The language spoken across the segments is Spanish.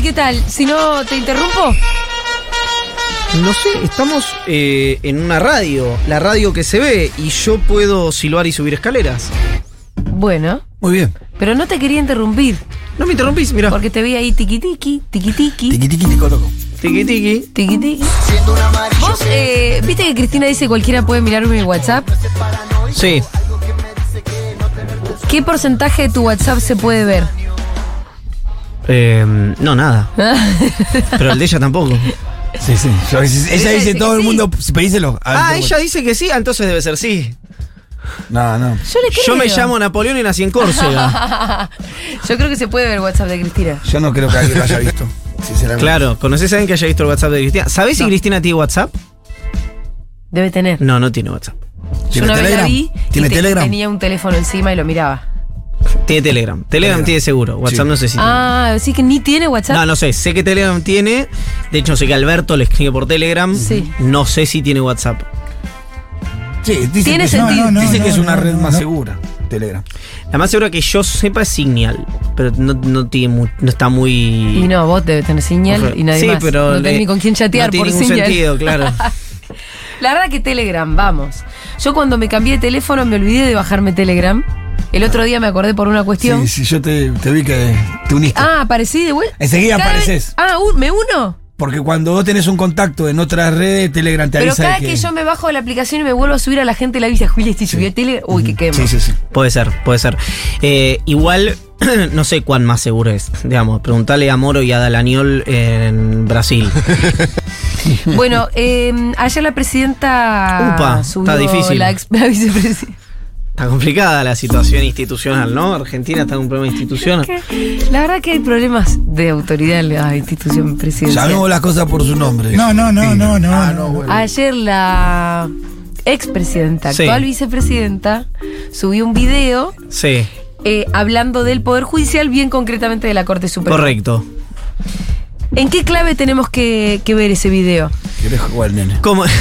¿qué tal? Si no te interrumpo. No sé, estamos eh, en una radio, la radio que se ve, y yo puedo silbar y subir escaleras. Bueno, Muy bien. pero no te quería interrumpir. No me interrumpís, mira. Porque te vi ahí tiqui tiqui, tiqui tiqui, Tiqui tiqui tico loco. Tiki tiki. tiqui tiqui. Vos, eh, viste que Cristina dice cualquiera puede mirar mi WhatsApp. Sí. ¿Qué porcentaje de tu WhatsApp se puede ver? Eh, no, nada. Pero el de ella tampoco. Sí, sí. Yo- ella dice dice todo el sí. mundo, pedíselo. Ah, ella dice que sí, ah, entonces debe ser sí. No, no. Yo le creo. Yo me llamo Napoleón y nací en Córcega. Yo creo que se puede ver el WhatsApp de Cristina. Yo no creo que alguien lo haya visto. Sinceramente. claro, ¿conoces a alguien que haya visto el WhatsApp de Cristina? ¿Sabés si No. Cristina tiene WhatsApp? Debe tener. No, no tiene WhatsApp. Yo ¿Tiene una vez la Telegram? vi ¿Tiene y te- Telegram? tenía un teléfono encima y lo miraba. Tiene Telegram. Telegram, Telegram. tiene seguro. WhatsApp Sí. no sé si tiene. Ah, sí que ni tiene WhatsApp. No, no sé. Sé que Telegram tiene. De hecho, sé que Alberto le escribe por Telegram. Sí. No sé si tiene WhatsApp. Sí, dice Tiene que, sentido. No, no, dice no, que es una no, red no, más no. segura. Telegram. La más segura que yo sepa es Signal. Pero no, no tiene mu- no está muy. Y no, vos debes tener señal y nadie sí, más. pero no tenés ni con quién chatear no tiene por ningún señal. sentido, claro. La verdad que Telegram, vamos. Yo cuando me cambié de teléfono me olvidé de bajarme Telegram. El otro día me acordé por una cuestión. Sí, sí, yo te, te vi que te uniste. Ah, aparecí de vuelta. Enseguida Cada vez- apareces. Ah, un- ¿me uno? Porque cuando vos tenés un contacto en otras redes, Telegram te Pero avisa cada de que... yo me bajo de la aplicación y me vuelvo a subir a la gente la avisa, Julia, si subí a Telegram. Uy, que quemo. Sí, sí, sí. Puede ser, puede ser. Eh, igual, no sé cuán más seguro es. Digamos, preguntarle a Moro y a Dalaniol en Brasil. Bueno, eh, ayer la presidenta Upa, subió está difícil. la, ex- la vicepresidenta. Está complicada la situación institucional, ¿no? Argentina está en un problema institucional. La verdad que hay problemas de autoridad en la institución presidencial. Llamemos las cosas por su nombre. No, no, no, no, no, Ah, no. no, bueno. Ayer la expresidenta, Sí. actual vicepresidenta, subió un video Sí, eh, hablando del Poder Judicial, bien concretamente de la Corte Suprema. correcto. ¿En qué clave tenemos que, que ver ese video? ¿Querés jugar, nene? ¿Cómo?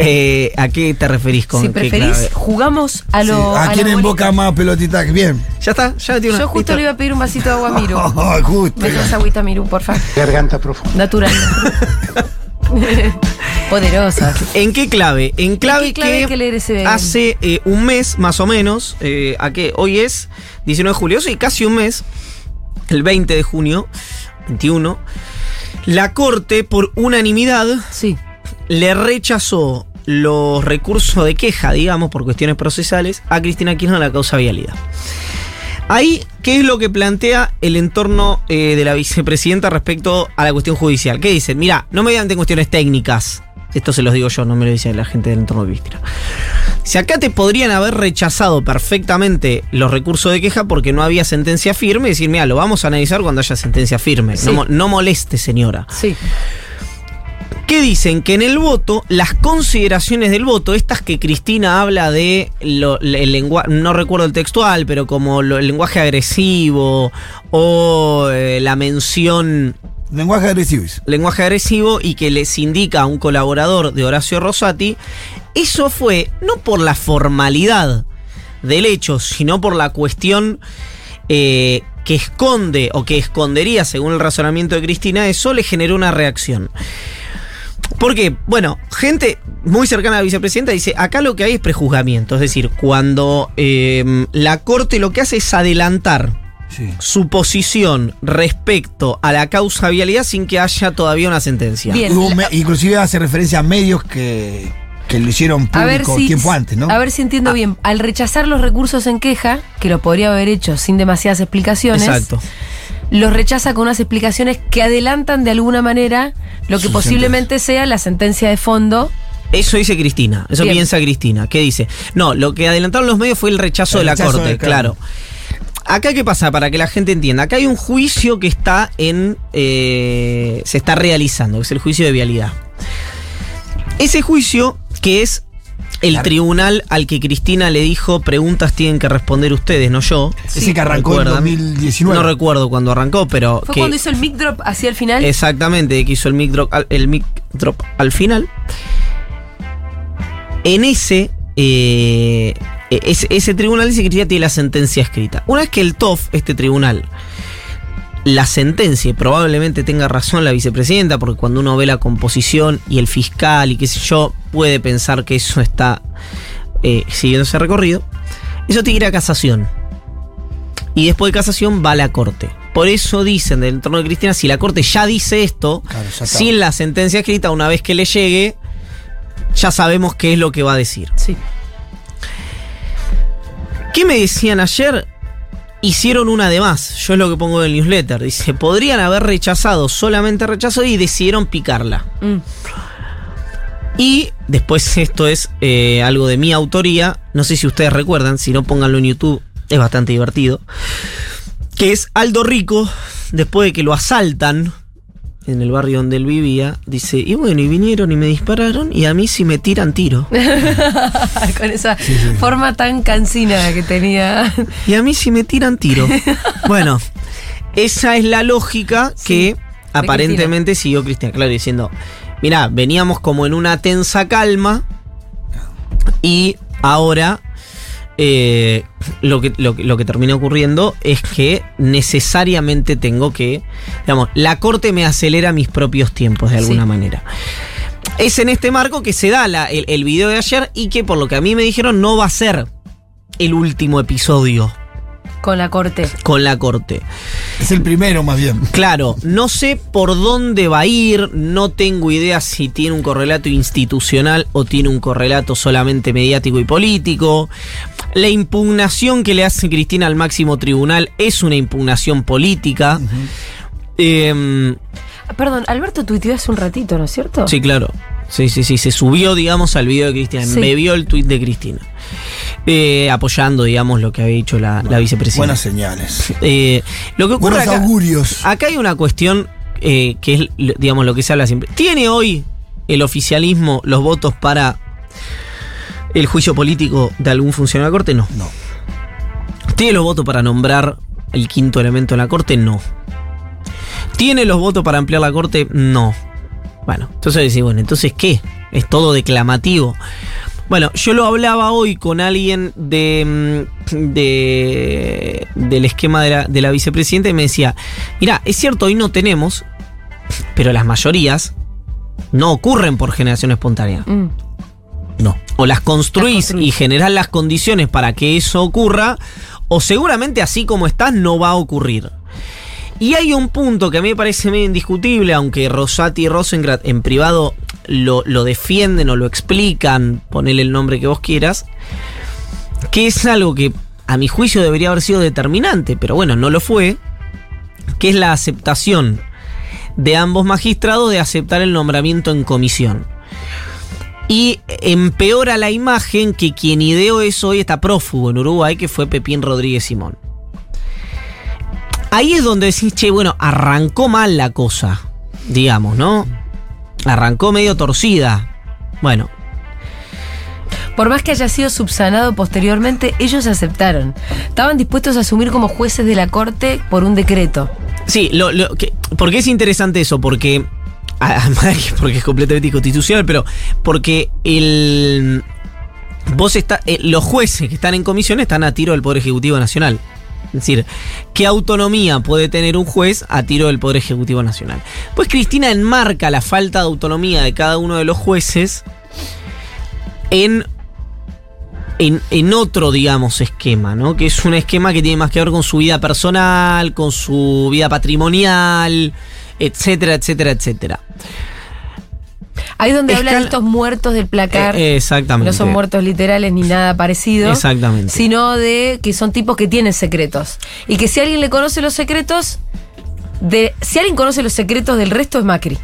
Eh, ¿A qué te referís con si qué preferís, clave? jugamos a Sí. lo. ¿A la quién más pelotita? Bien. Ya está, ya metí una. Yo justo listo. le iba a pedir un vasito de agua a Miru. Oh, justo. ¿Me traes agüita, Miru, por favor? Garganta profunda. Natural. Poderosa. ¿En qué clave? En clave, qué clave hay que leer ese- hace eh, un mes más o menos, eh, ¿a qué? Hoy es 19 de julio, sí, casi un mes, el 20 de junio, 21, la Corte por unanimidad Sí. le rechazó los recursos de queja, digamos, por cuestiones procesales, a Cristina Kirchner la causa vialidad. Ahí, ¿qué es lo que plantea el entorno eh, de la vicepresidenta respecto a la cuestión judicial? ¿Qué dicen? Mira, no mediante cuestiones técnicas. Esto se los digo yo, no me lo dice la gente del entorno de Cristina. Si acá te podrían haber rechazado perfectamente los recursos de queja porque no había sentencia firme, y decir, mira, lo vamos a analizar cuando haya sentencia firme. Sí. No, mo- no moleste, señora. Sí. que dicen que en el voto, las consideraciones del voto, estas que Cristina habla de lo- el lenguaje, no recuerdo el textual, pero como lo- el lenguaje agresivo o eh, la mención Lenguaje agresivo. lenguaje agresivo y que les indica a un colaborador de Horacio Rosati, eso fue no por la formalidad del hecho, sino por la cuestión eh, que esconde o que escondería, según el razonamiento de Cristina, eso le generó una reacción. Porque, bueno, gente muy cercana a la vicepresidenta dice, acá lo que hay es prejuzgamiento, es decir, cuando eh, la Corte lo que hace es adelantar Sí. su posición respecto a la causa vialidad sin que haya todavía una sentencia. Bien. Hubo la- me- inclusive hace referencia a medios que, que lo hicieron A ver público si, tiempo antes, ¿no? A ver si entiendo bien. Al rechazar los recursos en queja, que lo podría haber hecho sin demasiadas explicaciones, Exacto. los rechaza con unas explicaciones que adelantan de alguna manera lo que Su posiblemente sea la sentencia de fondo. Eso dice Cristina, eso Bien. piensa Cristina. ¿Qué dice? No, lo que adelantaron los medios fue el rechazo El de la rechazo Corte, de- claro. Acá qué pasa, para que la gente entienda. Acá hay un juicio que está en. eh, se está realizando, que es el juicio de vialidad. Ese juicio, que es el Claro. tribunal al que Cristina le dijo preguntas tienen que responder ustedes, no yo. Ese que arrancó en ¿Recuerdan? 2019. No recuerdo cuándo arrancó, pero. Fue que- cuando hizo el mic drop hacia el final. Exactamente, que hizo el mic drop al, el mic drop al final. En ese, eh, ese, ese tribunal dice que ya tiene la sentencia escrita. Una vez que el TOF, este tribunal, la sentencia, y probablemente tenga razón la vicepresidenta, porque cuando uno ve la composición y el fiscal y qué sé yo, puede pensar que eso está eh, siguiendo ese recorrido. Eso tiene que ir a casación. Y después de casación va a la corte. Por eso dicen del entorno de Cristina, si la corte ya dice esto, Claro, ya está. sin la sentencia escrita, una vez que le llegue, ya sabemos qué es lo que va a decir. Sí. ¿Qué me decían ayer? Hicieron una de más. Yo es lo que pongo en el newsletter. Dice, podrían haber rechazado solamente rechazo y decidieron picarla. Mm. Y después esto es eh, algo de mi autoría. No sé si ustedes recuerdan, si no pónganlo en YouTube, es bastante divertido. Que es Aldo Rico, después de que lo asaltan en el barrio donde él vivía, dice, y bueno, y vinieron y me dispararon y a mí sí me tiran tiro. Con esa forma tan cansina que tenía. Y a mí sí me tiran tiro. bueno, esa es la lógica que aparentemente siguió Cristian Claro diciendo, mirá, veníamos como en una tensa calma y ahora eh, lo, que, lo, lo que termina ocurriendo es que necesariamente tengo que, digamos, la corte me acelera mis propios tiempos de alguna Sí. manera. Es en este marco que se da la- el, el video de ayer y que por lo que a mí me dijeron no va a ser el último episodio Con la corte. con la corte. Es el primero, más bien. Claro, no sé por dónde va a ir, no tengo idea si tiene un correlato institucional o tiene un correlato solamente mediático y político. La impugnación que le hace Cristina al máximo tribunal es una impugnación política. Em, Perdón, Alberto tuiteó hace un ratito, ¿no es cierto? sí, claro. Sí, sí, sí, se subió, digamos, al video de Cristina. Sí. Me vio el tuit de Cristina. Eh, apoyando, digamos, lo que había dicho la, la vicepresidenta. Buenas señales. Eh, lo que ocurre Buenos acá- augurios. Acá hay una cuestión eh, que es, digamos, lo que se habla siempre. ¿Tiene hoy el oficialismo los votos para el juicio político de algún funcionario de la Corte? No. No. ¿Tiene los votos para nombrar el quinto elemento en la Corte? No. ¿Tiene los votos para ampliar la Corte? No. Bueno, entonces decís, bueno, entonces ¿qué? Es todo declamativo. Bueno, yo lo hablaba hoy con alguien de, mm, de- del esquema de la, de la vicepresidenta y me decía, mira, es cierto, hoy no tenemos, pero las mayorías no ocurren por generación espontánea. Mm. No. O las construís, Las construís. y generás las condiciones para que eso ocurra, o seguramente así como estás no va a ocurrir. Y hay un punto que a mí me parece medio indiscutible, aunque Rosati y Rosengrat en privado lo, defienden o lo explican, ponele el nombre que vos quieras, que es algo que a mi juicio debería haber sido determinante, pero bueno, no lo fue, que es la aceptación de ambos magistrados de aceptar el nombramiento en comisión. Y empeora la imagen que quien ideó eso hoy está prófugo en Uruguay, que fue Pepín Rodríguez Simón. Ahí es donde decís, che, bueno, arrancó mal la cosa, digamos, ¿no? Arrancó medio torcida. Bueno, Por más que haya sido subsanado posteriormente, ellos aceptaron. Estaban dispuestos a asumir como jueces de la corte por un decreto. Sí, lo, lo que, ¿por qué es interesante eso? Porque, además porque es completamente inconstitucional, pero porque el, vos está, eh, los jueces que están en comisión están a tiro del Poder Ejecutivo Nacional. Es decir, ¿qué autonomía puede tener un juez a tiro del Poder Ejecutivo Nacional? Pues Cristina enmarca la falta de autonomía de cada uno de los jueces en en, en otro, digamos, esquema, ¿no? Que es un esquema que tiene más que ver con su vida personal, con su vida patrimonial, etcétera, etcétera, etcétera. Ahí donde habla de Escala- estos muertos del placar. Eh, exactamente. No son muertos literales ni nada parecido. Exactamente. Sino de que son tipos que tienen secretos. Y que si alguien le conoce los secretos, de, si alguien conoce los secretos del resto es Macri.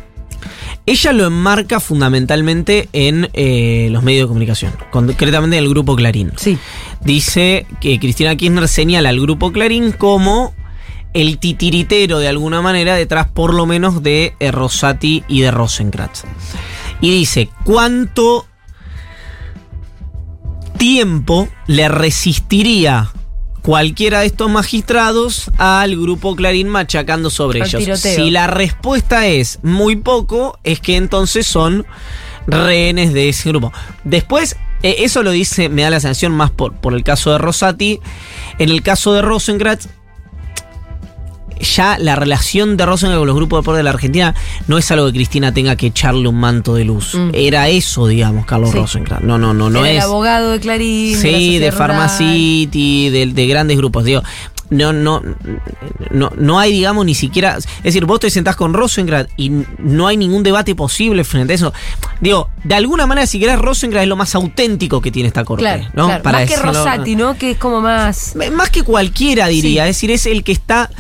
Ella lo enmarca fundamentalmente en eh, los medios de comunicación, concretamente en el grupo Clarín. Sí. Dice que Cristina Kirchner señala al grupo Clarín como el titiritero de alguna manera detrás por lo menos de eh, Rosati y de Rosenkrantz. Y dice, ¿cuánto tiempo le resistiría cualquiera de estos magistrados al grupo Clarín machacando sobre Al ellos? tiroteo. Si la respuesta es muy poco, es que entonces son rehenes de ese grupo. Después, eh, eso lo dice, me da la sensación más por, por el caso de Rosati. En el caso de Rosenkrantz, ya la relación de Rosengrad con los grupos de poder de la Argentina no es algo que Cristina tenga que echarle un manto de luz. Mm. Era eso, digamos, Carlos Sí. No, no, no, no Era es. el abogado de Clarín. Sí, de rural. Pharmacity, de, de grandes grupos. Digo, no, no, no, no hay, digamos, ni siquiera. Es decir, vos te sentás con Rosengrad y no hay ningún debate posible frente a eso. Digo, de alguna manera, si querés, Rosengrad es lo más auténtico que tiene esta corte. Claro, ¿no? claro. Para más que Rosati, ¿no? Que es como más. Más que cualquiera, diría. Sí. Es decir, es el que está.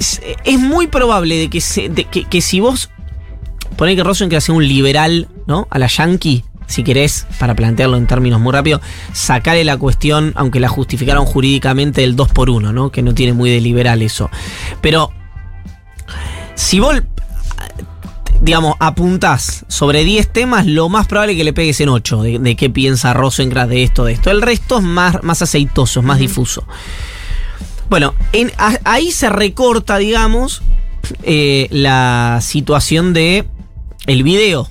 Es, es muy probable de que, se- de que, que si vos. Poné que Rosenkrantz sea un liberal, ¿no? A la yankee, si querés, para plantearlo en términos muy rápidos, sacarle la cuestión, aunque la justificaron jurídicamente, del 2 por 1 ¿no? Que no tiene muy de liberal eso. Pero. Si vos. Digamos, apuntás sobre 10 temas, lo más probable es que le pegues en 8 de, de qué piensa Rosenkrantz de esto, de esto. El resto es más, más aceitoso, es más difuso. Bueno, en- a- ahí se recorta, digamos, eh, la situación de el video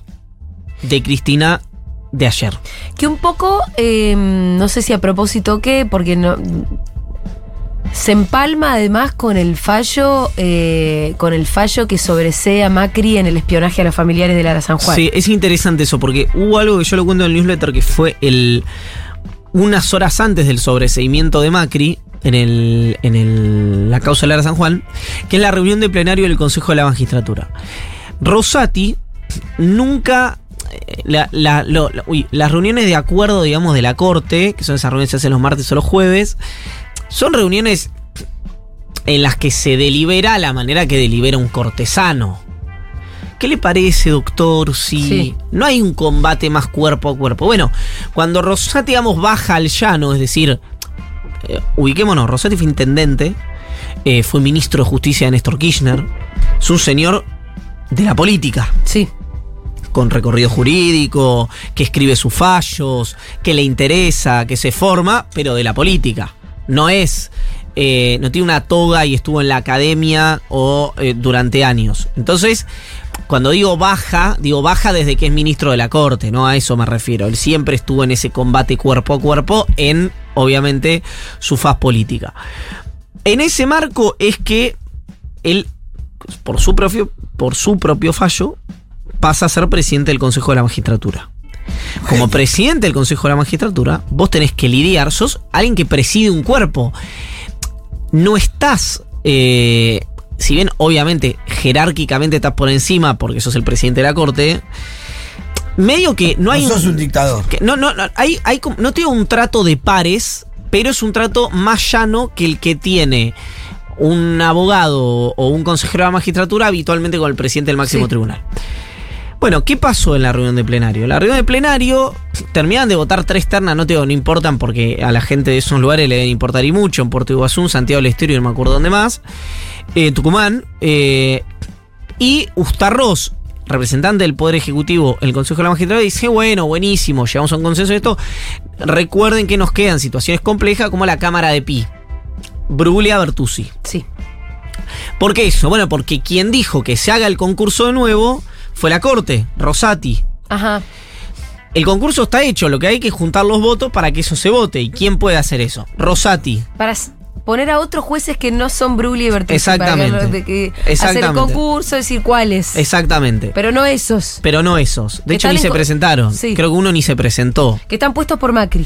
de Cristina de ayer. Que un poco, eh, no sé si a propósito qué, porque no. Se empalma además con el fallo, eh, con el fallo que sobresee a Macri en el espionaje a los familiares de Lara San Juan. Sí, es interesante eso, porque hubo algo que yo lo cuento en el newsletter que fue el unas horas antes del sobreseimiento de Macri en, el, en el- la causa de Lara San Juan, que es la reunión de plenario del Consejo de la Magistratura. Rosati nunca. eh, la- la- lo- la- uy, las reuniones de acuerdo, digamos, de la Corte, que son esas reuniones que se hacen los martes o los jueves, son reuniones en las que se delibera la manera que delibera un cortesano. ¿Qué le parece, doctor, si Sí. no hay un combate más cuerpo a cuerpo? Bueno, cuando Rosati, digamos, baja al llano, es decir, eh, ubiquémonos, Rosati fue intendente, eh, fue ministro de Justicia de Néstor Kirchner, es un señor de la política, Sí. con recorrido jurídico, que escribe sus fallos, que le interesa, que se forma, pero de la política. No es, eh, no tiene una toga y estuvo en la academia o eh, durante años. Entonces, cuando digo baja, digo baja desde que es ministro de la Corte, ¿no? A eso me refiero. Él siempre estuvo en ese combate cuerpo a cuerpo en, obviamente, su faz política. En ese marco es que él, por su propio, por su propio fallo, pasa a ser presidente del Consejo de la Magistratura. Como presidente del Consejo de la Magistratura, vos tenés que lidiar, sos alguien que preside un cuerpo. No estás, eh, si bien obviamente jerárquicamente estás por encima porque sos el presidente de la Corte, medio que no hay... no sos un dictador. que- no, no, no, hay, no tiene un trato de pares, pero es un trato más llano que el que tiene un abogado o un consejero de la magistratura habitualmente con el presidente del máximo Sí. tribunal. Bueno, ¿qué pasó en la reunión de plenario? La reunión de plenario terminaban de votar tres ternas, no te digo, no importan porque a la gente de esos lugares le deben importar y mucho, en Puerto Iguazú, Santiago del Estero y no me acuerdo dónde más, eh, Tucumán, eh, y Ustarroz, representante del Poder Ejecutivo en el Consejo de la Magistratura, dice, bueno, buenísimo, llegamos a un consenso de esto, recuerden que nos quedan situaciones complejas como la Cámara de Pi, Bruglia Bertuzzi. Sí. ¿Por qué eso? Bueno, porque quien dijo que se haga el concurso de nuevo fue la Corte, Rosati. Ajá. El concurso está hecho, lo que hay que es juntar los votos para que eso se vote. ¿Y quién puede hacer eso? Rosati. Para poner a otros jueces que no son Brugli y Bertuzzi. Exactamente. para que- Hacer concurso, decir cuáles. Exactamente. Pero no esos. Pero no esos. De hecho, ni se presentaron. Sí. Creo que uno ni se presentó. Que están puestos por Macri.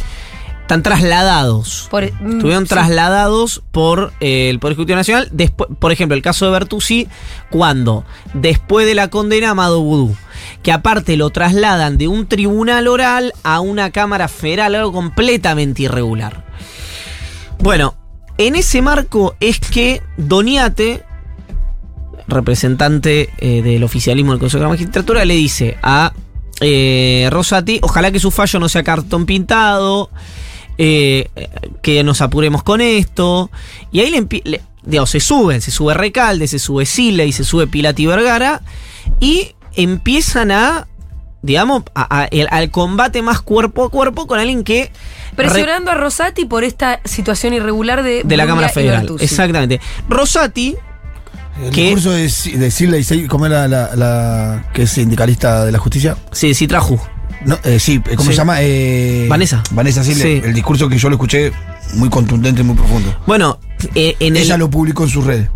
Están trasladados. Por, mm, Estuvieron sí. trasladados por eh, el Poder Ejecutivo Nacional. Después, por ejemplo, el caso de Bertuzzi, cuando después de la condena a Amado Vudú, que aparte lo trasladan de un tribunal oral a una Cámara Federal, algo completamente irregular. Bueno, en ese marco es que Doniate, representante eh, del oficialismo del Consejo de la Magistratura, le dice a eh, Rosati, ojalá que su fallo no sea cartón pintado, eh, que nos apuremos con esto. Y ahí le, le- se suben, se sube Recalde, se sube Sile y se sube Pilati Vergara, y empiezan a, digamos, a- a- el- al combate más cuerpo a cuerpo con alguien que... re- Presionando a Rosati por esta situación irregular de, de la Cámara Federal. Exactamente. Rosati, El discurso de, de Silva y ¿cómo era la, la que es sindicalista de la justicia? sí, sí trajo. No, eh, sí, ¿cómo Sí. se llama? Eh, Vanessa. Vanessa Silva. Sí. El discurso que yo lo escuché muy contundente y muy profundo. Bueno, eh, en el- Ella lo publicó en sus redes.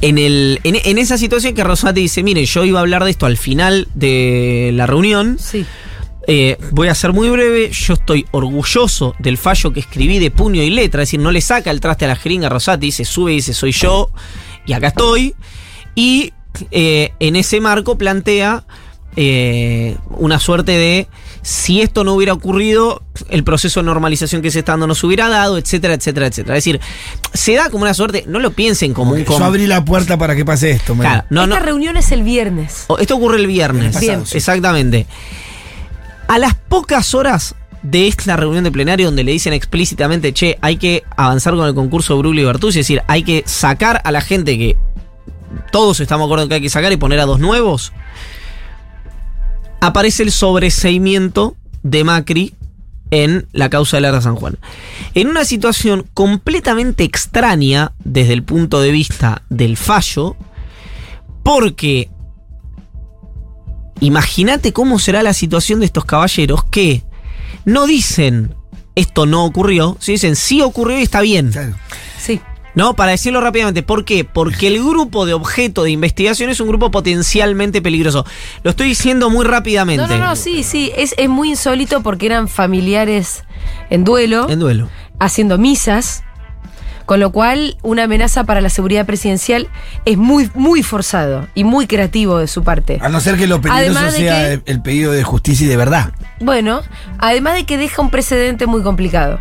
En, el, en, en esa situación que Rosati dice, miren, yo iba a hablar de esto al final de la reunión. Sí. Eh, voy a ser muy breve. Yo estoy orgulloso del fallo que escribí de puño y letra. Es decir, no le saca el traste a la jeringa Rosati, dice, sube y dice, soy yo. Y acá estoy. Y eh, en ese marco plantea eh, una suerte de si esto no hubiera ocurrido, el proceso de normalización que se está dando no se hubiera dado, etcétera, etcétera, etcétera. Es decir, se da como una suerte, no lo piensen como un... Yo abrí la puerta para que pase esto. me- Claro, no, Esta no, reunión es el viernes. o- Esto ocurre el viernes. El pasado, Bien. sí. Exactamente. A las pocas horas de esta reunión de plenario donde le dicen explícitamente, che, hay que avanzar con el concurso Brulio y Bertuzzi, es decir, hay que sacar a la gente que todos estamos de acuerdo en que hay que sacar y poner a dos nuevos, aparece el sobreseimiento de Macri en la causa de Lara San Juan. En una situación completamente extraña desde el punto de vista del fallo, porque imagínate cómo será la situación de estos caballeros que no dicen esto no ocurrió, si dicen sí ocurrió y está bien. ¿No? Para decirlo rápidamente, ¿por qué? Porque el grupo de objeto de investigación es un grupo potencialmente peligroso. Lo estoy diciendo muy rápidamente. No, no, no, sí, sí. Es, es muy insólito porque eran familiares en duelo, En duelo. haciendo misas. Con lo cual, una amenaza para la seguridad presidencial es muy, muy forzado y muy creativo de su parte. A no ser que lo peligroso Además sea que- el, pedido de justicia y de verdad. Bueno, además de que deja un precedente muy complicado.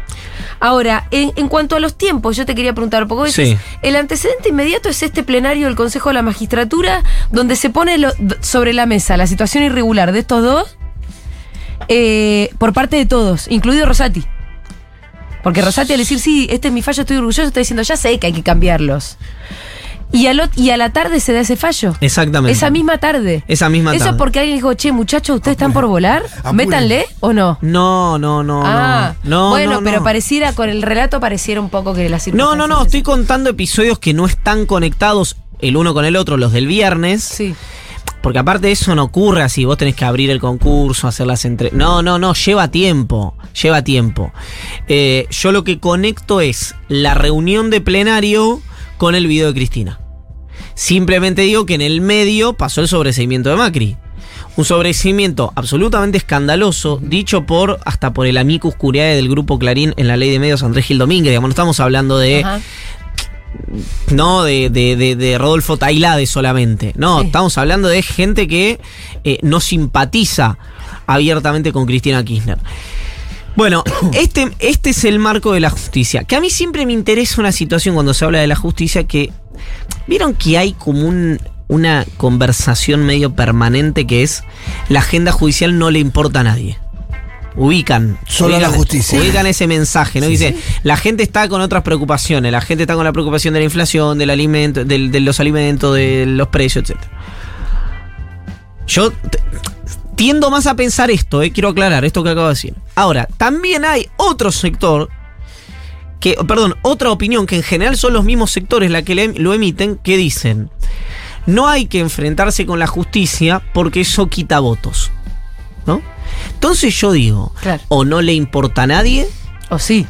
Ahora, en, en cuanto a los tiempos, yo te quería preguntar, porque Sí. el antecedente inmediato es este plenario del Consejo de la Magistratura, donde se pone lo- sobre la mesa la situación irregular de estos dos eh, por parte de todos, incluido Rosati. Porque Rosati al decir, sí, este es mi fallo, estoy orgulloso, está diciendo, ya sé que hay que cambiarlos. Y a, lo- y a la tarde se da ese fallo. Exactamente. Esa misma tarde. Esa misma Eso tarde. es porque alguien dijo, che, muchachos, ¿ustedes están por volar? Métanle o no. No, no, no, ah, no. No, bueno, no, pero no. pareciera, con el relato pareciera un poco que la No, no, no, estoy contando episodios que no están conectados el uno con el otro, los del viernes. Sí. Porque aparte eso no ocurre así, vos tenés que abrir el concurso, hacer las entre... No, no, no, lleva tiempo, lleva tiempo. Eh, yo lo que conecto es la reunión de plenario con el video de Cristina. Simplemente digo que en el medio pasó el sobreseimiento de Macri. Un sobreseimiento absolutamente escandaloso, dicho por hasta por el amicus curiae del grupo Clarín en la ley de medios Andrés Gil Domínguez. Digamos, no estamos hablando de. No de, de- de- de Rodolfo Tailade solamente. No, Sí. estamos hablando de gente que eh, no simpatiza abiertamente con Cristina Kirchner. Bueno, este, este es el marco de la justicia. Que a mí siempre me interesa una situación cuando se habla de la justicia que. Vieron que hay como un- una conversación medio permanente que es la agenda judicial no le importa a nadie. Ubican. Solo ubican, la justicia. Ubican ese mensaje, ¿no? Dice, la gente está con otras preocupaciones, la gente está con la preocupación de la inflación, del alimento, del- de los alimentos, de los precios, etc. Yo tiendo más a pensar esto, eh, quiero aclarar esto que acabo de decir. Ahora, también hay otro sector que, perdón, otra opinión que en general son los mismos sectores la que le- lo emiten, que dicen, no hay que enfrentarse con la justicia porque eso quita votos. ¿No? Entonces yo digo, Claro. o no le importa a nadie, O sí.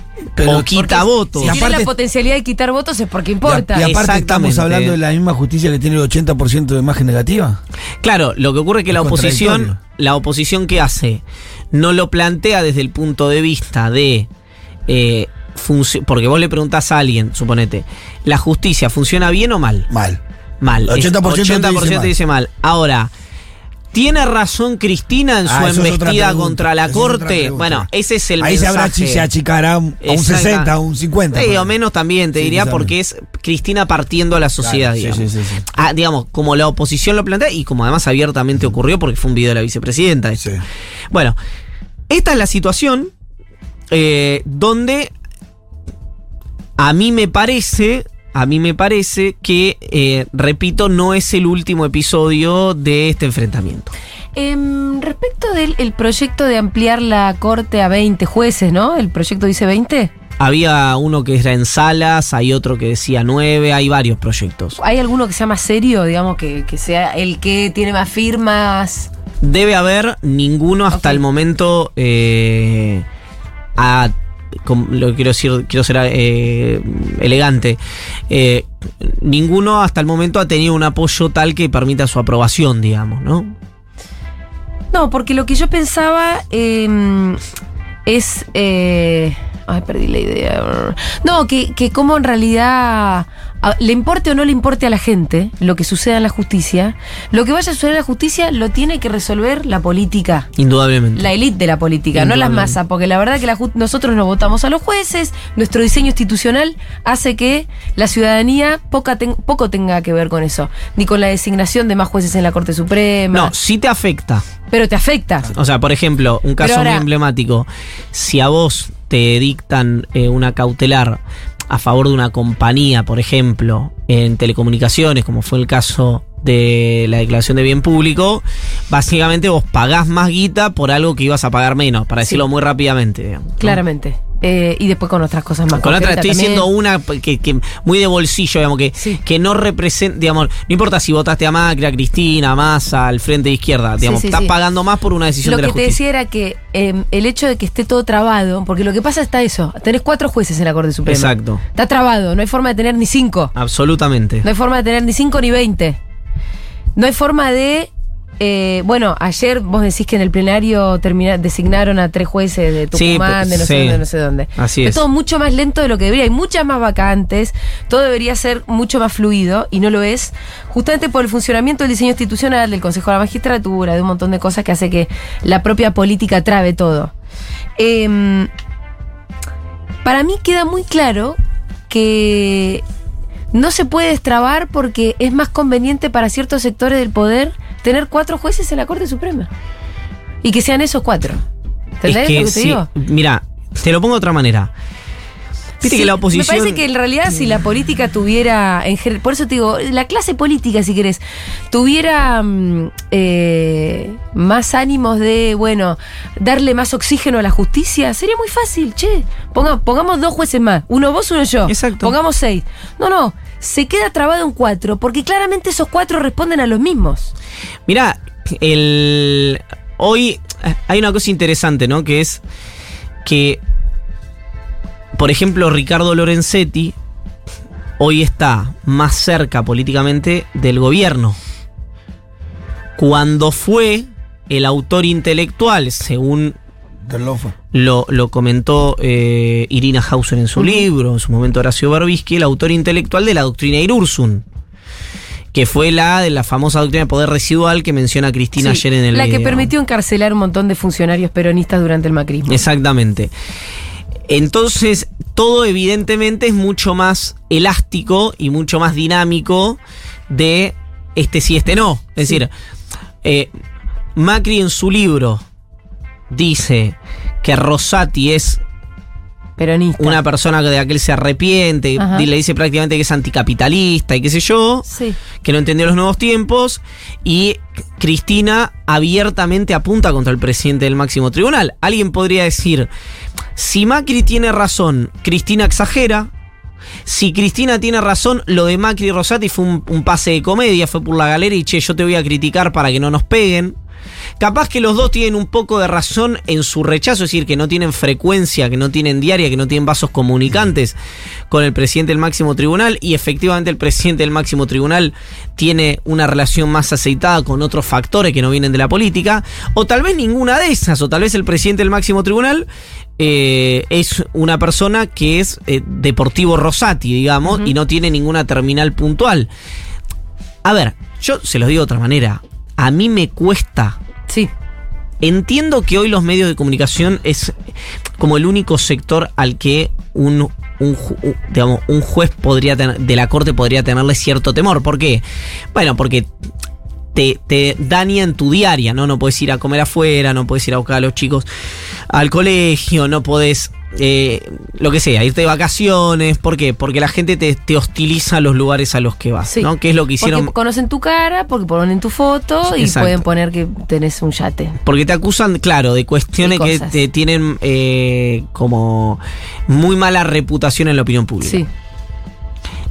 o quita votos. Y Si tiene aparte- la potencialidad de quitar votos es porque Y, a- importa. y aparte estamos hablando de la misma justicia que tiene el 80% de imagen negativa. Claro, lo que ocurre es que Es la oposición, la oposición que hace, no lo plantea desde el punto de vista de eh, porque vos le preguntás a alguien, suponete, ¿la justicia funciona bien o mal? Mal. Mal. El 80% te dice te mal. dice mal. Ahora, ¿tiene razón Cristina en Ah, su embestida contra la corte? Bueno, ese es el Ahí se, habrá, mensaje. se achicará a un Exacta- 60, a un 50. Sí, o ahí. menos también, te Sí, diría, porque es Cristina partiendo a la sociedad, Claro, digamos. sí, sí, sí. Ah, digamos, como la oposición lo plantea y como además abiertamente ocurrió porque fue un video de la vicepresidenta. Bueno, esta es la situación eh, donde a mí me parece, a mí me parece que, eh, repito, no es el último episodio de este enfrentamiento. Em, respecto del el proyecto de ampliar la corte a 20 jueces, ¿no? El proyecto dice 20. Había uno que era en salas, hay otro que decía nueve, hay varios proyectos. ¿Hay alguno que sea más serio, digamos, que, que sea el que tiene más firmas? Debe haber ninguno hasta el momento eh, com- lo que quiero decir, quiero ser eh, elegante, eh, ninguno hasta el momento ha tenido un apoyo tal que permita su aprobación, digamos, ¿no? No, porque lo que yo pensaba eh, es. eh, ay, perdí la idea. No, que, que como en realidad. A- le importe o no le importe a la gente lo que suceda en la justicia, lo que vaya a suceder en la justicia lo tiene que resolver la política. Indudablemente. La élite de la política, no las masas, porque la verdad que la nosotros no votamos a los jueces, nuestro diseño institucional hace que la ciudadanía poca ten- poco tenga que ver con eso, ni con la designación de más jueces en la Corte Suprema, no, sí te afecta. pero te afecta. O sea, por ejemplo, un caso ahora- muy emblemático. Si a vos te dictan eh, una cautelar a favor de una compañía, por ejemplo, en telecomunicaciones, como fue el caso de la declaración de bien público, básicamente vos pagás más guita por algo que ibas a pagar menos, para decirlo muy rápidamente. digamos, ¿no? Claramente. Eh, y después con otras cosas más. Con otra concretas estoy también. diciendo una que, que muy de bolsillo, digamos, que, Sí. que no representa, digamos, no importa si votaste a Macri, a Cristina, a Massa, al frente de izquierda, digamos, sí, estás sí. pagando más por una decisión Lo de que la te justicia. decía era que eh, el hecho de que esté todo trabado, porque lo que pasa está eso, tenés cuatro jueces en la Corte Suprema. Exacto. Está trabado, no hay forma de tener ni cinco. Absolutamente. No hay forma de tener ni cinco ni veinte. No hay forma de. eh, bueno, ayer vos decís que en el plenario termina- designaron a tres jueces de Sí, Tucumán, de no sí. sé dónde, no sé dónde. Así es es. todo mucho más lento de lo que debería. Hay muchas más vacantes, todo debería ser mucho más fluido y no lo es, justamente por el funcionamiento del diseño institucional, del Consejo de la Magistratura, de un montón de cosas que hace que la propia política trabe todo. Em, para mí queda muy claro que no se puede destrabar porque es más conveniente para ciertos sectores del poder tener cuatro jueces en la Corte Suprema. Y que sean esos cuatro. ¿Entendés Es que, lo que te sí, digo? mira, te lo pongo de otra manera. Viste Sí, que la oposición. Me parece que en realidad si la política tuviera, en por eso te digo, la clase política, si querés, tuviera mm, eh, más ánimos de, bueno, darle más oxígeno a la justicia, sería muy fácil, che. Ponga- pongamos dos jueces más, uno vos, uno yo. Exacto. Pongamos seis. No, no, se queda trabado en cuatro, porque claramente esos cuatro responden a los mismos. Mira, el. Hoy eh, hay una cosa interesante, ¿no? Que es que. Por ejemplo, Ricardo Lorenzetti hoy está más cerca políticamente del gobierno. Cuando fue el autor intelectual, según lo, lo comentó eh, Irina Hauser en su libro, en su momento Horacio Berbisky, el autor intelectual de la doctrina Irursun, que fue la de la famosa doctrina de poder residual que menciona Cristina Sí, ayer en el la que video. permitió encarcelar un montón de funcionarios peronistas durante el macrismo. Exactamente. Entonces, todo evidentemente es mucho más elástico y mucho más dinámico de este sí, este no. Es Sí. decir, eh, Macri en su libro dice que Rosati es Peronista. una persona de la que él se arrepiente, Ajá. y le dice prácticamente que es anticapitalista y qué sé yo, Sí. que no entendió los nuevos tiempos, y Cristina abiertamente apunta contra el presidente del máximo tribunal. Alguien podría decir, si Macri tiene razón, Cristina exagera. Si Cristina tiene razón, lo de Macri y Rosati fue un, un pase de comedia, fue por la galera y che, yo te voy a criticar para que no nos peguen. Capaz que los dos tienen un poco de razón en su rechazo, es decir, que no tienen frecuencia, que no tienen diaria, que no tienen vasos comunicantes con el presidente del máximo tribunal y efectivamente el presidente del máximo tribunal tiene una relación más aceitada con otros factores que no vienen de la política, o tal vez ninguna de esas, o tal vez el presidente del máximo tribunal eh, es una persona que es eh, deportivo Rosati, digamos, y no tiene ninguna terminal puntual. A ver, yo se los digo de otra manera. A mí me cuesta Sí. Entiendo que hoy los medios de comunicación es como el único sector al que un, un, digamos, un juez podría tener- de la corte podría tenerle cierto temor. ¿Por qué? Bueno, porque te, te daña en tu diaria, ¿no? No puedes ir a comer afuera, no puedes ir a buscar a los chicos al colegio, no podés, eh, lo que sea, irte de vacaciones. ¿Por qué? Porque la gente te, te hostiliza a los lugares a los que vas, Sí. ¿no? Que es lo que hicieron. Porque conocen tu cara, porque ponen tu foto y Exacto. pueden poner que tenés un yate. Porque te acusan, claro, de cuestiones que te tienen eh, como muy mala reputación en la opinión pública. Sí.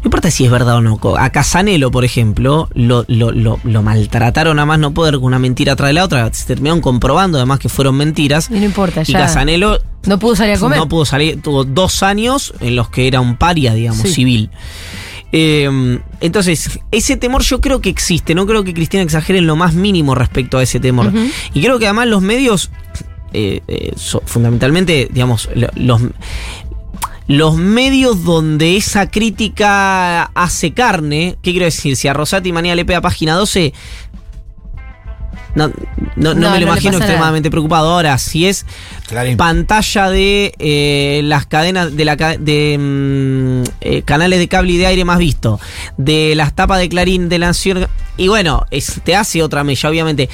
No importa si es verdad o no. A Casanelo, por ejemplo, lo, lo, lo, lo maltrataron a más no poder con una mentira tras la otra. Se terminaron comprobando además que fueron mentiras. Y no importa, Y ya. Casanelo No pudo salir a comer. No pudo salir, tuvo dos años en los que era un paria, digamos, Sí. civil. Eh, entonces, ese temor yo creo que existe, no creo que Cristina exagere en lo más mínimo respecto a ese temor. Y creo que además los medios, eh, eh, so- fundamentalmente, digamos, lo- los, los medios donde esa crítica hace carne, ¿qué quiero decir? Si a Rosati Manía le pega página 12, no, no, no No, me lo imagino extremadamente preocupado. Ahora, si es Clarín. pantalla de eh, las cadenas de la de mm, eh, canales de cable y de aire más visto, de las tapas de Clarín de la Nación y bueno, es- te hace otra mella, obviamente.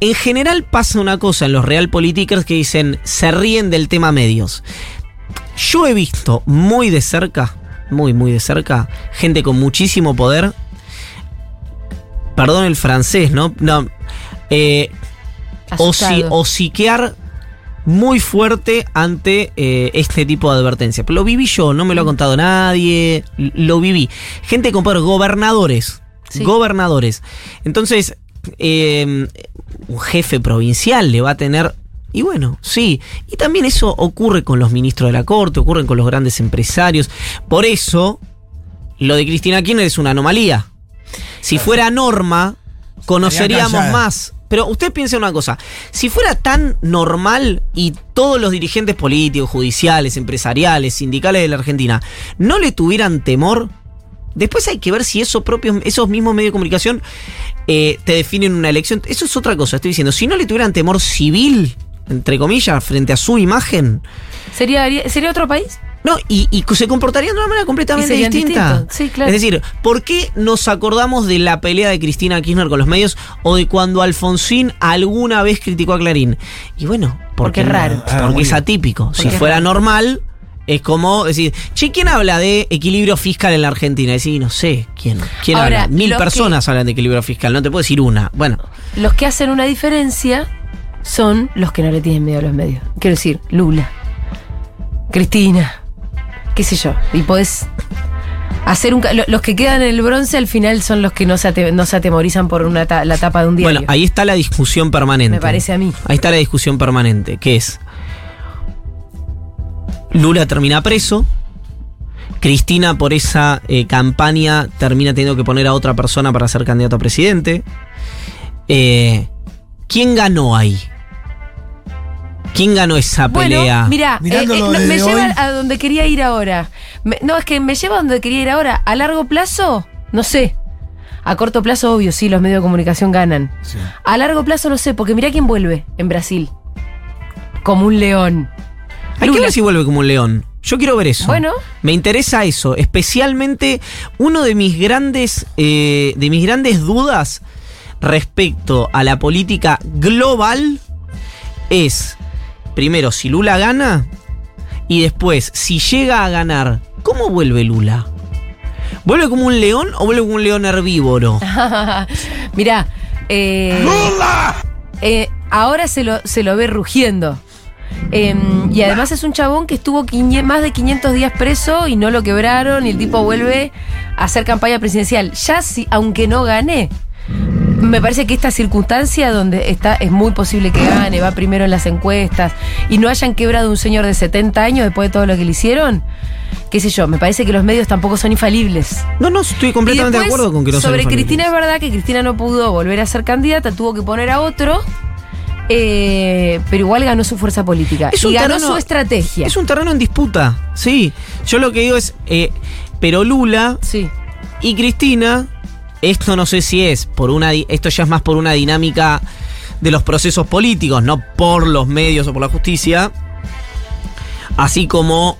En general pasa una cosa en los realpolitikers que dicen se ríen del tema medios. Yo he visto muy de cerca, muy muy de cerca, gente con muchísimo poder. Perdón el francés, ¿no? No. eh, hociquear muy fuerte ante eh, este tipo de advertencias. Lo viví yo, no me lo ha contado nadie, lo viví. Gente con poder, gobernadores. Sí. Gobernadores. Entonces, eh, un jefe provincial le va a tener... Y bueno, sí. Y también eso ocurre con los ministros de la Corte, ocurre con los grandes empresarios. Por eso, lo de Cristina Kirchner es una anomalía. Si fuera norma, conoceríamos más. Pero usted piensa una cosa, si fuera tan normal y todos los dirigentes políticos, judiciales, empresariales, sindicales de la Argentina no le tuvieran temor, después hay que ver si esos propios, esos mismos medios de comunicación eh, te definen una elección. Eso es otra cosa, estoy diciendo, si no le tuvieran temor civil, entre comillas, frente a su imagen, ¿Sería, ¿Sería otro país? no, y, y se comportarían de una manera completamente distinta. sí, claro. Es decir, ¿por qué nos acordamos de la pelea de Cristina Kirchner con los medios o de cuando Alfonsín alguna vez criticó a Clarín? Y bueno, Porque es raro. Ah, Porque muy es atípico. Porque si es fuera raro. normal, es como decir, che, ¿quién habla de equilibrio fiscal en la Argentina? Decir, no sé, ¿quién? ¿Quién Ahora, habla? Mil personas hablan de equilibrio fiscal, no te puedo decir una. Bueno, Los que hacen una diferencia son los que no le tienen miedo a los medios. Quiero decir, Lula, Cristina, qué sé yo. Y podés hacer un... Los que quedan en el bronce al final son los que no se, ate- no se atemorizan por una ta- la tapa de un diario. bueno, ahí está la discusión permanente. Me parece a mí. Ahí está la discusión permanente, que es Lula termina preso, Cristina por esa eh, campaña termina teniendo que poner a otra persona para ser candidato a presidente. Eh, ¿Quién ganó ahí? ¿Quién ganó esa pelea? Bueno, mira, Mirándolo me desde lleva hoy. a donde quería ir ahora. Me- no, es que me lleva a donde quería ir ahora. A largo plazo, no sé. A corto plazo, obvio, sí, los medios de comunicación ganan. Sí. A largo plazo no sé, porque mirá quién vuelve en Brasil. Como un león. Lula. ver si vuelve como un león. Yo quiero ver eso. Bueno. Me interesa eso. Especialmente uno de mis grandes. eh, de mis grandes dudas respecto a la política global es. Primero, si Lula gana. Y después, si llega a ganar, ¿cómo vuelve Lula? ¿Vuelve como un león o vuelve como un león herbívoro? Mirá, eh, eh, ahora se lo, se lo ve rugiendo. Eh, y además es un chabón que estuvo más de 500 días preso y no lo quebraron y el tipo vuelve a hacer campaña presidencial. Ya si, aunque no gane, me parece que esta circunstancia donde está es muy posible que gane, va primero en las encuestas y no hayan quebrado un señor de 70 años después de todo lo que le hicieron, qué sé yo, me parece que los medios tampoco son infalibles. No, no, estoy completamente de acuerdo con que no Sobre. Cristina es verdad que Cristina no pudo volver a ser candidata, tuvo que poner a otro. eh, pero igual ganó su fuerza política. Es y un ganó terreno- su estrategia. Es un terreno en disputa, sí. Yo lo que digo es, eh, pero Lula Sí. y Cristina, esto no sé si es por una, esto ya es más por una dinámica de los procesos políticos, no por los medios o por la justicia, así como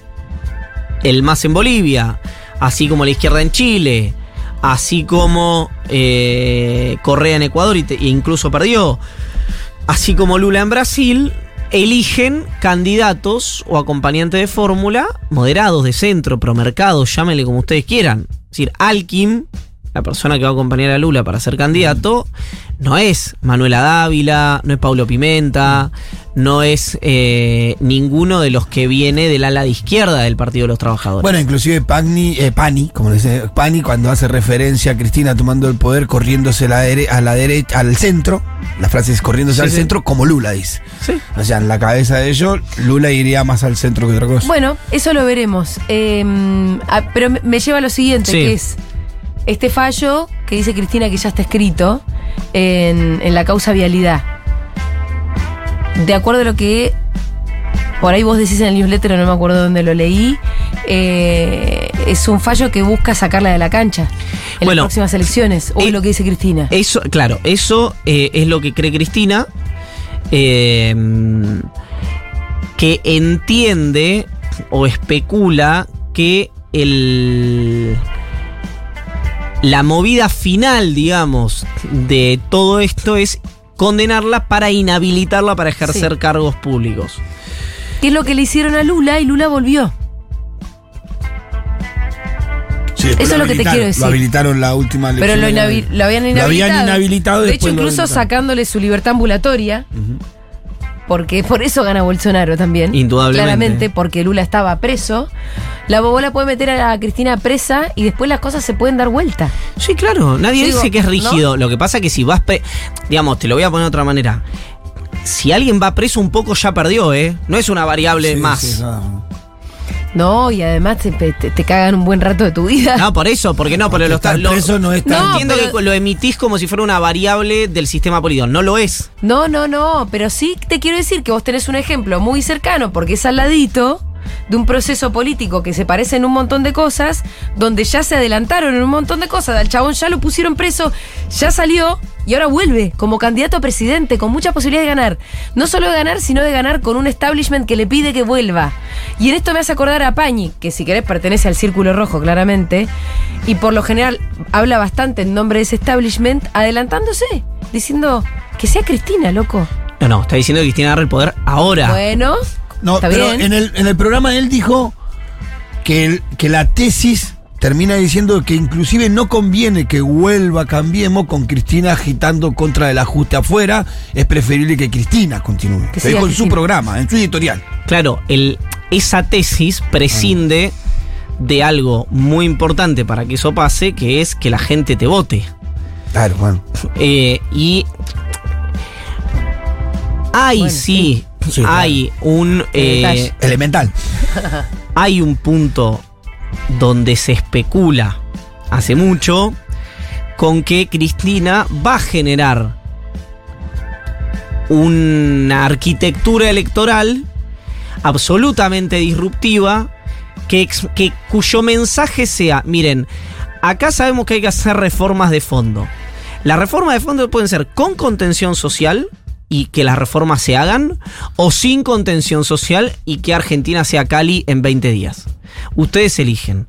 el MAS en Bolivia, así como la izquierda en Chile, así como eh, Correa en Ecuador e incluso perdió, así como Lula en Brasil, eligen candidatos o acompañantes de fórmula moderados, de centro, promercados, llámenle como ustedes quieran. Es decir, Alkin la persona que va a acompañar a Lula para ser candidato, no es Manuela Dávila, no es Paulo Pimenta, no es eh, ninguno de los que viene del ala de izquierda del Partido de los Trabajadores. Bueno, inclusive Pani, eh, Pani, como le dice, Pani cuando hace referencia a Cristina tomando el poder, corriéndose la a la derecha, al centro, la frase es corriéndose Sí, al sí. centro, como Lula dice. Sí. O sea, en la cabeza de ellos, Lula iría más al centro que otra cosa. Bueno, eso lo veremos. Eh, ah, pero me- me lleva a lo siguiente, Sí. que es este fallo que dice Cristina que ya está escrito en, en la causa vialidad. De acuerdo a lo que por ahí vos decís en el newsletter, no me acuerdo dónde lo leí, eh, es un fallo que busca sacarla de la cancha en Bueno, las próximas elecciones, o eh, es lo que dice Cristina. Eso, claro, eso eh, es lo que cree Cristina. eh, que entiende o especula que el. La movida final, digamos, de todo esto es condenarla para inhabilitarla para ejercer Sí. cargos públicos. ¿Qué es lo que le hicieron a Lula y Lula volvió? Sí, eso es lo que te quiero decir. Lo habilitaron la última Pero elección lo, inhabi- lo habían Lo inhabilitado. habían inhabilitado De hecho, incluso sacándole su libertad ambulatoria. Porque por eso gana Bolsonaro también. Indudablemente. Claramente, porque Lula estaba preso. La bobola puede meter a Cristina presa y después las cosas se pueden dar vuelta. Sí, claro, nadie Yo digo, dice que es ¿no? rígido. Lo que pasa es que si vas, digamos, te lo voy a poner de otra manera. Si alguien va preso un poco ya perdió, ¿eh? No es una variable Sí, más. sí, no. No, y además te, te- te cagan un buen rato de tu vida. No, por eso, porque no, pero lo está. Estar Lo, preso no es tan- No, entiendo pero- que lo emitís como si fuera una variable del sistema político. No lo es. No, no, no, pero sí te quiero decir que vos tenés un ejemplo muy cercano, porque es al ladito de un proceso político que se parece en un montón de cosas, donde ya se adelantaron en un montón de cosas, al chabón ya lo pusieron preso, ya salió y ahora vuelve como candidato a presidente, con mucha posibilidad de ganar. No solo de ganar, sino de ganar con un establishment que le pide que vuelva. Y en esto me hace acordar a Pañi, que si querés pertenece al Círculo Rojo, claramente, y por lo general habla bastante en nombre de ese establishment, adelantándose, diciendo que sea Cristina, loco. No, no, está diciendo que Cristina agarra el poder ahora. Bueno, No, está pero bien. en el, en el programa él dijo que, el- que la tesis termina diciendo que inclusive no conviene que vuelva Cambiemos con Cristina agitando contra el ajuste afuera, es preferible que Cristina continúe. Que Lo siga dijo en su programa, en su editorial. Claro, el, esa tesis prescinde de algo muy importante para que eso pase, que es que la gente te vote. Claro, bueno. Eh, y hay Bueno, sí, Sí, hay un eh. Elemental. hay un punto donde se especula hace mucho con que Cristina va a generar una arquitectura electoral absolutamente disruptiva que, que cuyo mensaje sea, miren, acá sabemos que hay que hacer reformas de fondo. Las reformas de fondo pueden ser con contención social y que las reformas se hagan, o sin contención social y que Argentina sea Cali en 20 días. Ustedes eligen.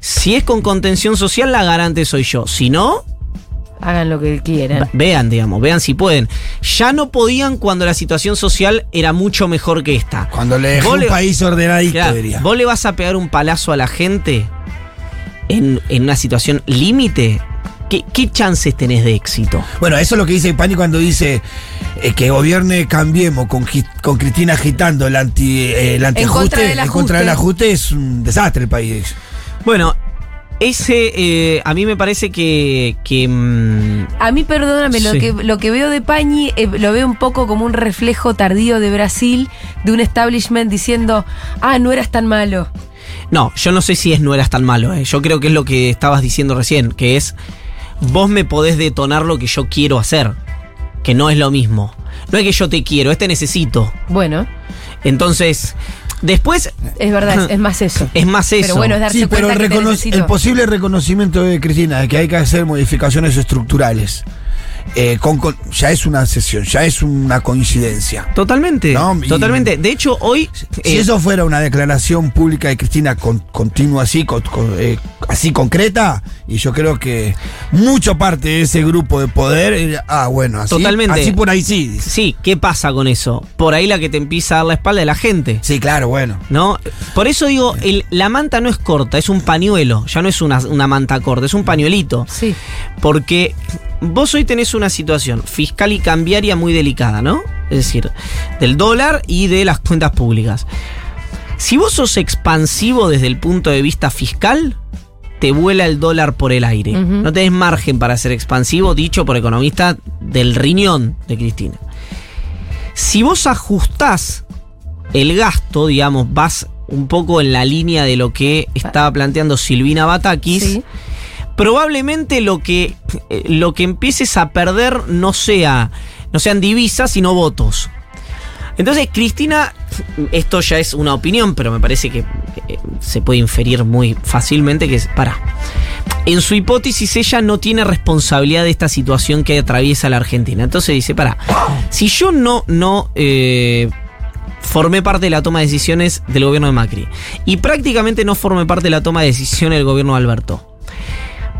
Si es con contención social, la garante soy yo. Si no, Hagan lo que quieran. Vean, digamos, vean si pueden. Ya no podían cuando la situación social era mucho mejor que esta. Cuando le dejó un le- país ordenadito, Claro, diría. ¿Vos le vas a pegar un palazo a la gente en, en una situación límite? ¿Qué, qué chances tenés de éxito? Bueno, eso es lo que dice Pani cuando dice eh, que gobierne Cambiemos con, Cristina agitando el, anti, eh, el antiajuste. en contra del ajuste. es un desastre el país. Bueno, ese eh, a mí me parece que. que mm, A mí, perdóname, lo, que, lo que veo de Pañi eh, lo veo un poco como un reflejo tardío de Brasil, de un establishment diciendo, ah, no eras tan malo. no, yo no sé si es no eras tan malo. eh. Yo creo que es lo que estabas diciendo recién, que es. Vos me podés detonar lo que yo quiero hacer. Que no es lo mismo. No es que yo te quiero, es te necesito. Bueno, Entonces, después es verdad, es, es más eso. es más eso. Pero bueno, es darse Sí, pero cuenta el, que te recono- necesito. el posible reconocimiento de Cristina de que hay que hacer modificaciones estructurales eh, con- con- ya es una sesión, ya es una coincidencia. Totalmente. No, y- totalmente. De hecho, hoy. Si eh, eso fuera una declaración pública de Cristina con- continua así, con- con, eh, así concreta, y yo creo que mucho parte de ese grupo de poder, eh, ah, bueno, así, Totalmente. así por ahí sí. dice. Sí, ¿qué pasa con eso? Por ahí la que te empieza a dar la espalda es la gente. Sí, claro, bueno. ¿No? Por eso digo, el- la manta no es corta, es un pañuelo, ya no es una, una manta corta, es un pañuelito. Sí. Porque vos hoy tenés una situación fiscal y cambiaria muy delicada, ¿no? Es decir, del dólar y de las cuentas públicas. Si vos sos expansivo desde el punto de vista fiscal, te vuela el dólar por el aire. No tenés margen para ser expansivo, dicho por economistas del riñón de Cristina. Si vos ajustás el gasto, digamos, vas un poco en la línea de lo que estaba planteando Silvina Batakis, Sí. Probablemente lo que, eh, lo que empieces a perder no sea no sean divisas, sino votos. Entonces, Cristina, esto ya es una opinión, pero me parece que se puede inferir muy fácilmente que es, para, en su hipótesis ella no tiene responsabilidad de esta situación que atraviesa la Argentina. Entonces dice, para, si yo no, no eh, formé parte de la toma de decisiones del gobierno de Macri y prácticamente no formé parte de la toma de decisiones del gobierno de Alberto,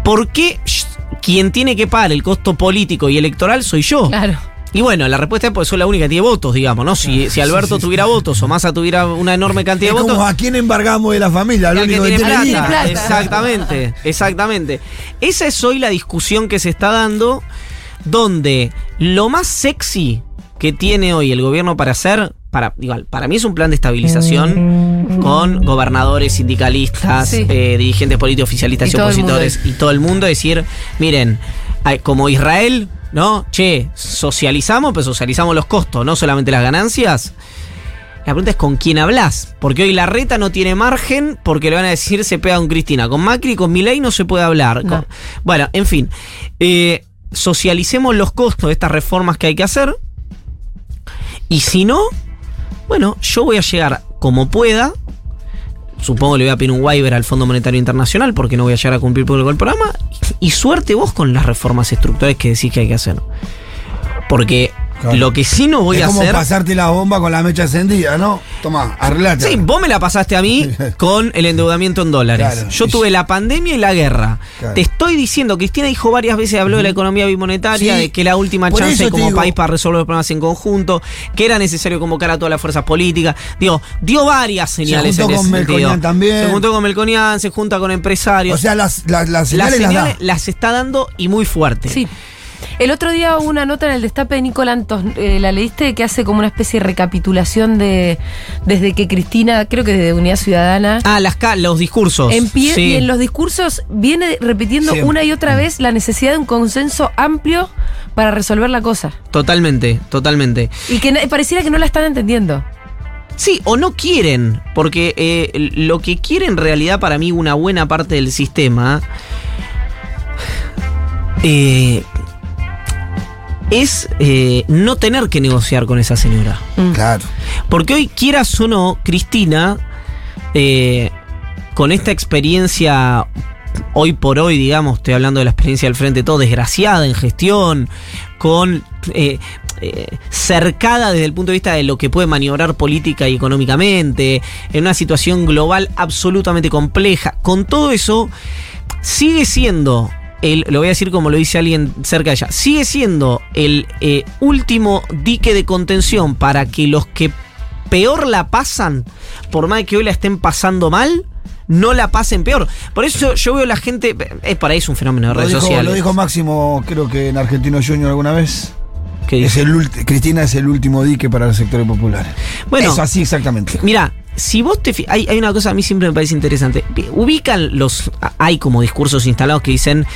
¿por qué quien tiene que pagar el costo político y electoral soy yo? Claro. Y bueno, la respuesta es porque soy la única que tiene votos, digamos, ¿no? Si, si Alberto tuviera votos o Massa tuviera una enorme cantidad Es de votos. a quién embargamos de la familia, único que tiene plata. plata. Exactamente, exactamente. Esa es hoy la discusión que se está dando, donde lo más sexy que tiene hoy el gobierno para hacer, para, igual, para mí es un plan de estabilización con gobernadores, sindicalistas, Sí. eh, dirigentes políticos, oficialistas Y opositores y todo el mundo decir, miren, como Israel, ¿no? Che, socializamos, pero socializamos los costos, no solamente las ganancias. La pregunta es con quién hablas. Porque hoy la reta no tiene margen porque le van a decir se pega con Cristina. Con Macri y con Milei no se puede hablar. No. Con- bueno, en fin. Eh, socialicemos los costos de estas reformas que hay que hacer. Y si no, bueno, yo voy a llegar como pueda. Supongo le voy a pedir un waiver al Fondo Monetario Internacional porque no voy a llegar a cumplir con el programa. Y suerte vos con las reformas estructurales que decís que hay que hacer. Porque Claro. lo que sí no voy es a como hacer. pasarte la bomba con la mecha encendida, ¿no? Toma, arreglate. Sí, vos me la pasaste a mí con el endeudamiento en dólares. Claro. Yo tuve la pandemia y la guerra. Claro. Te estoy diciendo, Cristina dijo varias veces, habló de la economía bimonetaria, Sí. de que la última Por chance como digo- país para resolver los problemas en conjunto, que era necesario convocar a todas las fuerzas políticas. Digo, dio varias señales juntó en con ese Melconian sentido. también. Se juntó con Melconian, se junta con empresarios. O sea, las, las, las las señales las da. señales las está dando y muy fuerte. Sí. El otro día hubo una nota en el destape de Nicolantos, eh, la leíste, que hace como una especie de recapitulación de desde que Cristina, creo que desde Unidad Ciudadana, Ah, las los discursos. en pie Sí. y en los discursos viene repitiendo una y otra vez la necesidad de un consenso amplio para resolver la cosa. Totalmente, totalmente. Y que pareciera que no la están entendiendo. Sí, o no quieren, porque eh, lo que quiere en realidad para mí una buena parte del sistema eh, es eh, no tener que negociar con esa señora. Claro. Porque hoy, quieras o no, Cristina, eh, con esta experiencia, hoy por hoy, digamos, estoy hablando de la experiencia del frente todo, desgraciada en gestión, con eh, eh, cercada desde el punto de vista de lo que puede maniobrar política y económicamente, en una situación global absolutamente compleja. Con todo eso, sigue siendo. El, lo voy a decir como lo dice alguien cerca de ella. Sigue siendo el eh, último dique de contención para que los que peor la pasan, por más que hoy la estén pasando mal, no la pasen peor. Por eso yo veo la gente. Es para eso un fenómeno de redes dijo, sociales. lo dijo Máximo, creo que en Argentino Junior alguna vez. Es el Cristina es el último dique para los sectores populares. Bueno. Eso así exactamente. Mira, si vos te hay, hay una cosa a mí siempre me parece interesante. Ubican los. Hay como discursos instalados que dicen.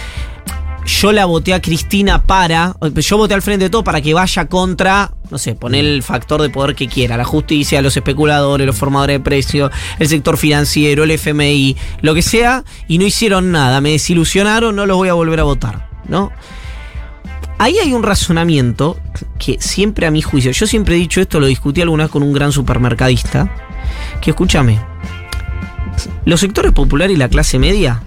Yo la voté a Cristina para. Yo voté al frente de todo para que vaya contra. No sé, poner el factor de poder que quiera. La justicia, los especuladores, los formadores de precios, el sector financiero, el FMI, lo que sea. Y no hicieron nada. Me desilusionaron, no los voy a volver a votar. ¿No? Ahí hay un razonamiento que siempre a mi juicio, yo siempre he dicho esto, lo discutí alguna vez con un gran supermercadista, que escúchame, los sectores populares y la clase media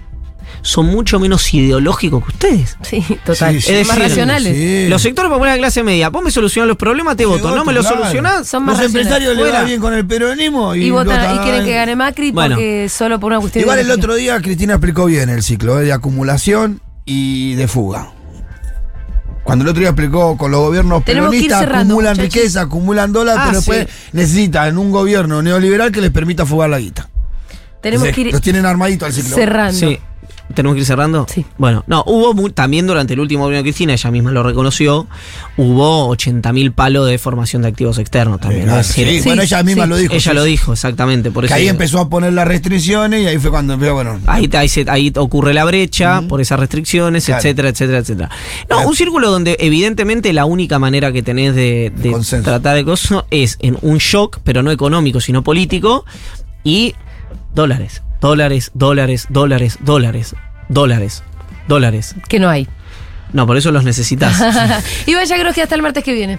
son mucho menos ideológicos que ustedes. Sí, total. Sí, sí, Son Es más decir, racionales. sí. Los sectores populares de clase media, vos me solucionás los problemas, te voto. No me los solucionás. Son más Los racionales. empresarios le va bien con el peronismo y, Y, votan, y quieren que gane Macri Bueno. porque solo por una cuestión Igual el otro día Cristina explicó bien el ciclo eh, de acumulación y de fuga. Cuando el otro día explicó con los gobiernos Tenemos peronistas cerrando, acumulan muchachos. riqueza, acumulan dólares, Ah, pero después sí. necesitan un gobierno neoliberal que les permita fugar la guita. Tenemos Sí, que ir Los tienen armadito al ciclo. cerrando. Sí. ¿Tenemos que ir cerrando? Sí. Bueno, no, hubo también durante el último gobierno de Cristina, ella misma lo reconoció, hubo 80.000 palos de formación de activos externos también. Eh, sí, Sí, bueno, ella misma sí. lo dijo. ella sí, lo dijo, exactamente. Por Que eso ahí digo. empezó a poner las restricciones y ahí fue cuando empezó, bueno. Ahí, ahí, se- ahí ocurre la brecha por esas restricciones, Claro. etcétera, etcétera, etcétera. No, Claro. un círculo donde evidentemente la única manera que tenés de, de tratar de cosas es en un shock, pero no económico, sino político, y dólares, dólares, dólares, dólares, dólares, dólares, dólares. Que no hay. No, por eso los necesitas. y vaya creo que hasta el martes que viene.